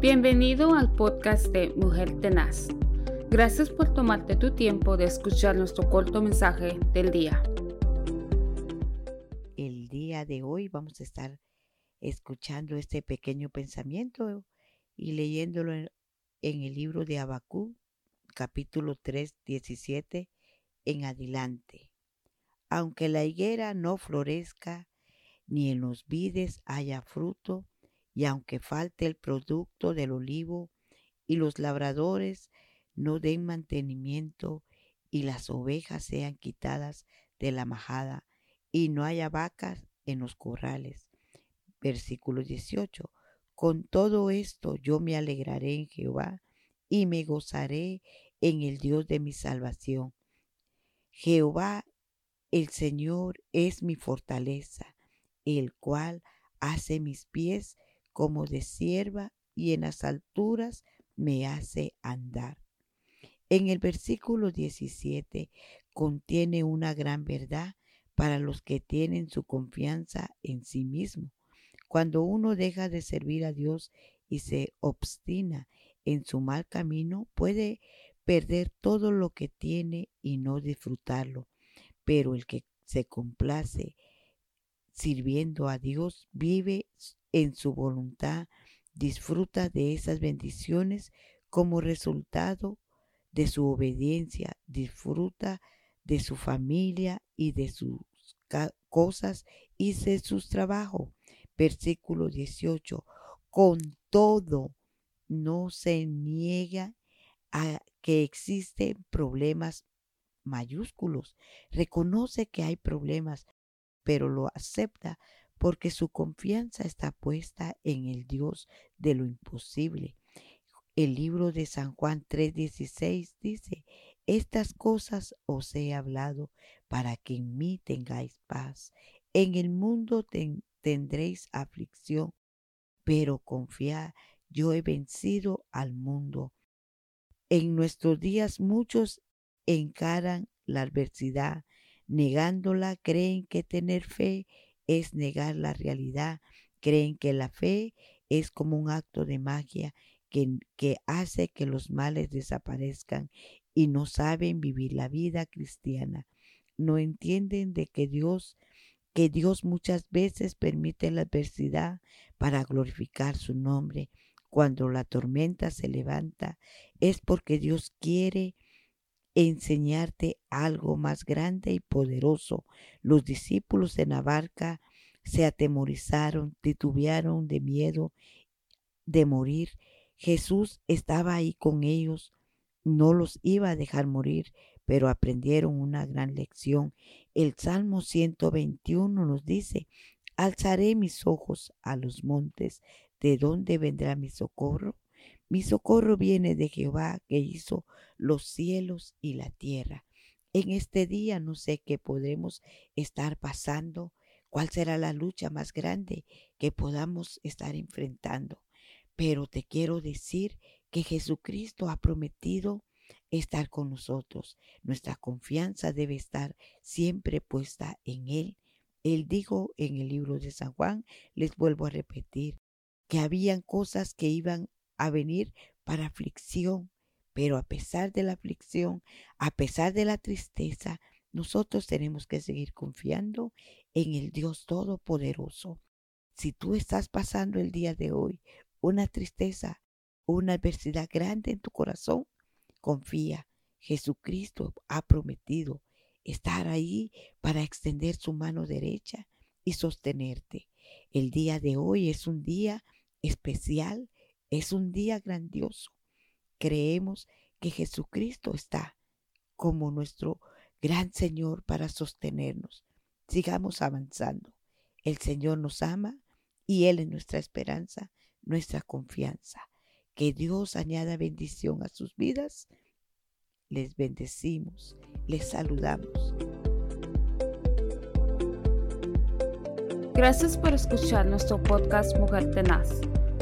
Bienvenido al podcast de Mujer Tenaz. Gracias por tomarte tu tiempo de escuchar nuestro corto mensaje del día. El día de hoy vamos a estar escuchando este pequeño pensamiento y leyéndolo en, el libro de Abacú, capítulo 3, 17 en adelante. Aunque la higuera no florezca, ni en los vides haya fruto, y aunque falte el producto del olivo, y los labradores no den mantenimiento, y las ovejas sean quitadas de la majada, y no haya vacas en los corrales. Versículo 18. Con todo esto yo me alegraré en Jehová, y me gozaré en el Dios de mi salvación. Jehová el Señor es mi fortaleza, el cual hace mis pies como de sierva y en las alturas me hace andar. En el versículo 17 contiene una gran verdad para los que tienen su confianza en sí mismo. Cuando uno deja de servir a Dios y se obstina en su mal camino, puede perder todo lo que tiene y no disfrutarlo pero el que se complace sirviendo a Dios vive en su voluntad, disfruta de esas bendiciones como resultado de su obediencia, disfruta de su familia y de sus cosas y de sus trabajos. Versículo 18. Con todo, no se niega a que existen problemas mayúsculos. Reconoce que hay problemas, pero lo acepta porque su confianza está puesta en el Dios de lo imposible. El libro de San Juan 3:16 dice, estas cosas os he hablado para que en mí tengáis paz. En el mundo tendréis aflicción, pero confiad, yo he vencido al mundo. En nuestros días muchos encaran la adversidad, negándola, creen que tener fe es negar la realidad, creen que la fe es como un acto de magia que, que hace que los males desaparezcan y no saben vivir la vida cristiana. No entienden de que Dios que Dios muchas veces permite la adversidad para glorificar su nombre. Cuando la tormenta se levanta es porque Dios quiere enseñarte algo más grande y poderoso. Los discípulos en la barca se atemorizaron, titubearon de miedo de morir. Jesús estaba ahí con ellos, no los iba a dejar morir, pero aprendieron una gran lección. El Salmo 121 nos dice, alzaré mis ojos a los montes, ¿de dónde vendrá mi socorro? Mi socorro viene de Jehová que hizo los cielos y la tierra. En este día no sé qué podremos estar pasando, cuál será la lucha más grande que podamos estar enfrentando. Pero te quiero decir que Jesucristo ha prometido estar con nosotros. Nuestra confianza debe estar siempre puesta en Él. Él dijo en el libro de San Juan, les vuelvo a repetir, que habían cosas que iban a venir para aflicción, pero a pesar de la aflicción, a pesar de la tristeza, nosotros tenemos que seguir confiando en el Dios Todopoderoso. Si tú estás pasando el día de hoy una tristeza, una adversidad grande en tu corazón, confía. Jesucristo ha prometido estar ahí para extender su mano derecha y sostenerte. El día de hoy es un día especial es un día grandioso. Creemos que Jesucristo está como nuestro gran Señor para sostenernos. Sigamos avanzando. El Señor nos ama y Él es nuestra esperanza, nuestra confianza. Que Dios añada bendición a sus vidas. Les bendecimos, les saludamos. Gracias por escuchar nuestro podcast Mujer Tenaz.